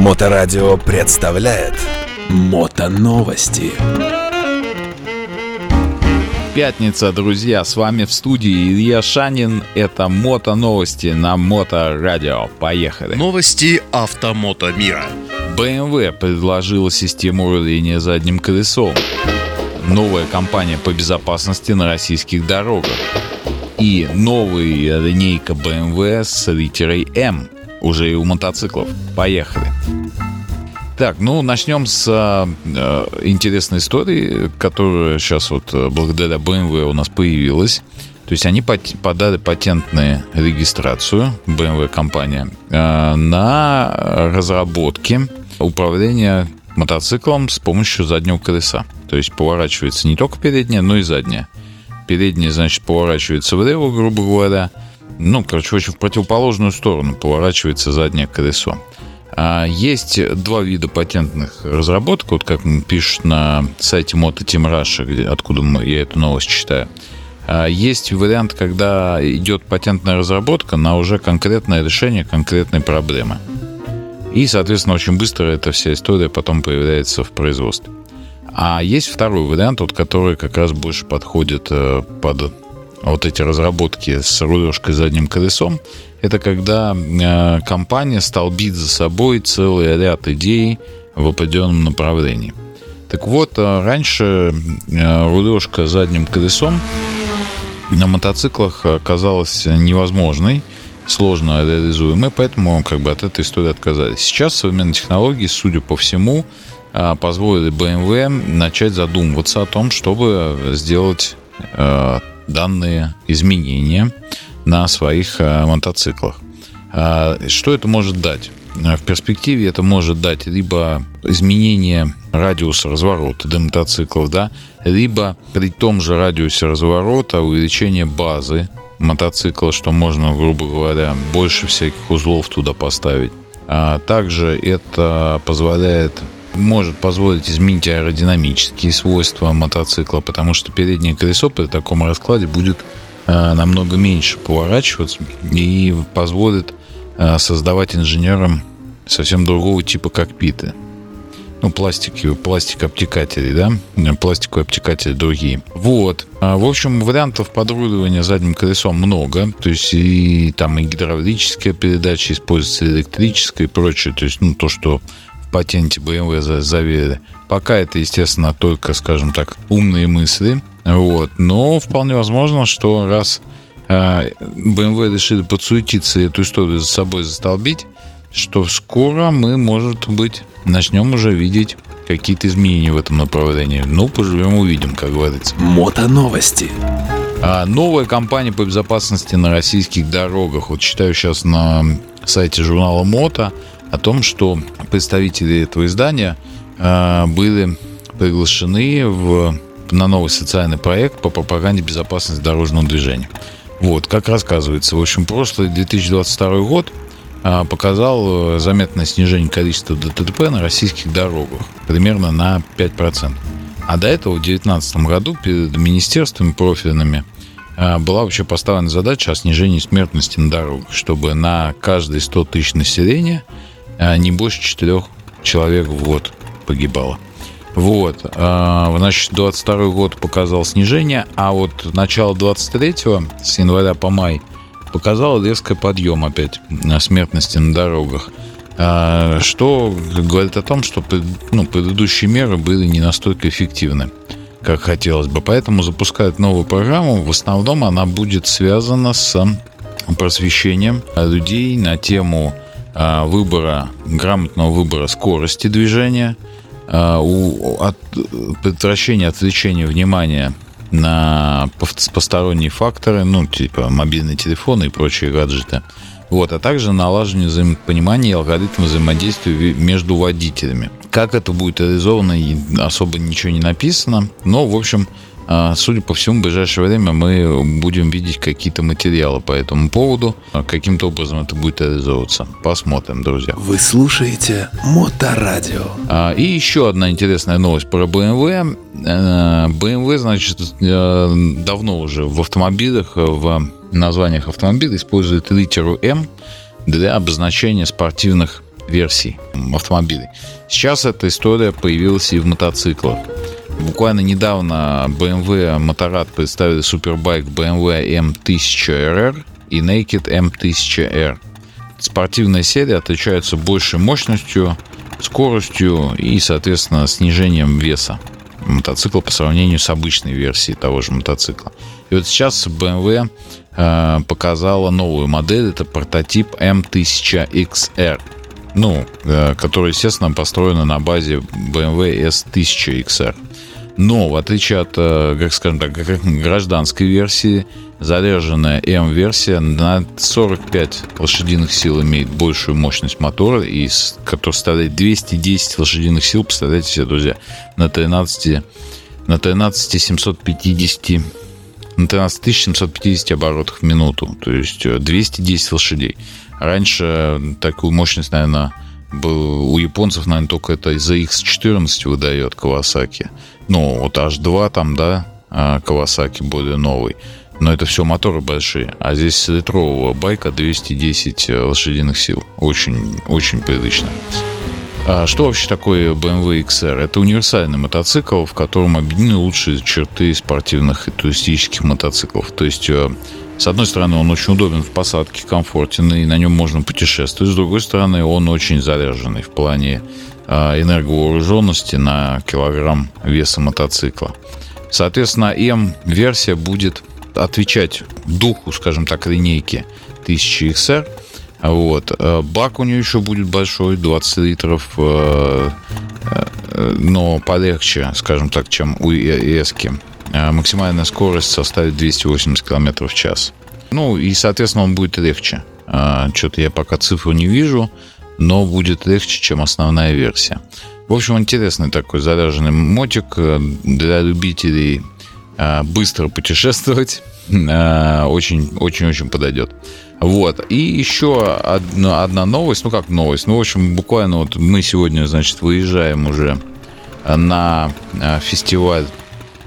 Моторадио представляет Мотоновости. Пятница, друзья, с вами в студии Илья Шанин. Это Мото Новости на Моторадио. Поехали. Новости автомото мира. BMW предложила систему управления задним колесом. Новая компания по безопасности на российских дорогах. И новая линейка BMW с литерой М уже и у мотоциклов. Поехали. Так, ну начнем с э, интересной истории, которая сейчас вот э, благодаря BMW у нас появилась. То есть они подали патентную регистрацию, BMW компания, э, на разработки управления мотоциклом с помощью заднего колеса. То есть поворачивается не только передняя, но и задняя. Передняя, значит, поворачивается влево, грубо говоря. Ну, короче, очень в противоположную сторону поворачивается заднее колесо. А есть два вида патентных разработок, вот как пишут на сайте Moto Team Russia, откуда я эту новость читаю. А есть вариант, когда идет патентная разработка на уже конкретное решение конкретной проблемы. И, соответственно, очень быстро эта вся история потом появляется в производстве. А есть второй вариант, вот, который как раз больше подходит э, под вот эти разработки с рулежкой задним колесом. Это когда э, компания столбит за собой целый ряд идей в определенном направлении. Так вот, э, раньше рулежка задним колесом на мотоциклах казалась невозможной сложно реализуемы, поэтому как бы от этой истории отказались. Сейчас современные технологии, судя по всему, а, позволили BMW начать задумываться о том, чтобы сделать а, данные изменения на своих а, мотоциклах. Что это может дать? В перспективе это может дать либо изменение радиуса разворота для мотоциклов, да, либо при том же радиусе разворота увеличение базы мотоцикла, что можно, грубо говоря, больше всяких узлов туда поставить. А также это позволяет может позволить изменить аэродинамические свойства мотоцикла, потому что переднее колесо при таком раскладе будет а, намного меньше поворачиваться и позволит а, создавать инженерам совсем другого типа кокпиты ну, пластики, пластик обтекателей, да, пластиковые обтекатели другие. Вот. А, в общем, вариантов подруливания задним колесом много. То есть и там и гидравлическая передача используется, электрическая и прочее. То есть, ну, то, что патенте BMW заверили. Пока это, естественно, только, скажем так, умные мысли. Вот. Но вполне возможно, что раз BMW решили подсуетиться и эту историю за собой застолбить, что скоро мы, может быть, начнем уже видеть какие-то изменения в этом направлении. Ну, поживем, увидим, как говорится. Мото новости. А новая компания по безопасности на российских дорогах. Вот читаю сейчас на сайте журнала Мото о том, что представители этого издания а, были приглашены в, на новый социальный проект по пропаганде безопасности дорожного движения. Вот, как рассказывается, в общем, прошлый 2022 год а, показал э, заметное снижение количества ДТП на российских дорогах, примерно на 5%. А до этого в 2019 году перед министерствами профильными была вообще поставлена задача о снижении смертности на дорогах, чтобы на каждые 100 тысяч населения не больше 4 человек в год погибало. Вот, значит, 22 год показал снижение, а вот начало 23 с января по май показало резкий подъем опять смертности на дорогах. А, что говорит о том, что ну, предыдущие меры были не настолько эффективны, как хотелось бы. Поэтому запускают новую программу. В основном она будет связана с просвещением людей на тему а, выбора, грамотного выбора скорости движения, у, от, предотвращения отвлечения внимания на посторонние факторы, ну, типа мобильные телефоны и прочие гаджеты. Вот, а также налаживание взаимопонимания и алгоритм взаимодействия между водителями. Как это будет реализовано, особо ничего не написано. Но, в общем, судя по всему, в ближайшее время мы будем видеть какие-то материалы по этому поводу. А, каким-то образом это будет реализовываться. Посмотрим, друзья. Вы слушаете Моторадио. А, и еще одна интересная новость про BMW. BMW, значит, э, давно уже в автомобилях, в названиях автомобилей использует литеру М для обозначения спортивных версий автомобилей. Сейчас эта история появилась и в мотоциклах. Буквально недавно BMW Motorrad представили супербайк BMW M1000RR и Naked M1000R. Спортивная серия отличается большей мощностью, скоростью и, соответственно, снижением веса мотоцикла по сравнению с обычной версией того же мотоцикла. И вот сейчас BMW э, показала новую модель, это прототип M1000XR, ну, э, который, естественно, построена на базе BMW S1000XR. Но, в отличие от, э, как скажем так, гражданской версии, заряженная М-версия на 45 лошадиных сил имеет большую мощность мотора, и, который составляет 210 лошадиных сил, представляете себе, друзья, на 13, на 13 750 на 13 750 оборотах в минуту, то есть 210 э, лошадей. Раньше такую мощность, наверное, у японцев, наверное, только это из-за X14 выдает Kawasaki. Ну, вот H2 там, да, Kawasaki более новый. Но это все моторы большие. А здесь литрового байка 210 э, лошадиных сил. Очень, очень прилично. А что вообще такое BMW XR? Это универсальный мотоцикл, в котором объединены лучшие черты спортивных и туристических мотоциклов. То есть, э, с одной стороны, он очень удобен в посадке, комфортен, и на нем можно путешествовать. С другой стороны, он очень заряженный в плане э, энерговооруженности на килограмм веса мотоцикла. Соответственно, М-версия будет отвечать духу, скажем так, линейки 1000 XR – вот. Э, бак у нее еще будет большой, 20 литров, э, э, но полегче, скажем так, чем у Эски. Максимальная скорость составит 280 км в час. Ну и, соответственно, он будет легче. Что-то я пока цифру не вижу, но будет легче, чем основная версия. В общем, интересный такой заряженный мотик для любителей быстро путешествовать. Очень-очень-очень подойдет. Вот. И еще одна, одна новость, ну как новость, ну, в общем, буквально вот мы сегодня, значит, выезжаем уже на э, фестиваль э,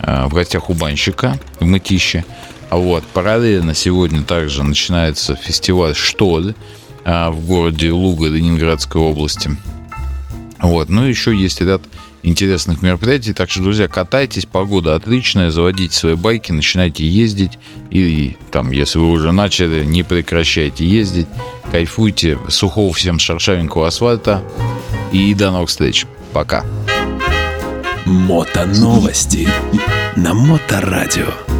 в гостях у банщика в Мытище. Вот. Параллельно сегодня также начинается фестиваль «Штоль» э, в городе Луга Ленинградской области. Вот. Ну, еще есть ряд интересных мероприятий. Так что, друзья, катайтесь, погода отличная, заводите свои байки, начинайте ездить. И там, если вы уже начали, не прекращайте ездить, кайфуйте, сухого всем шершавенького асфальта. И до новых встреч. Пока. Мото новости на Моторадио.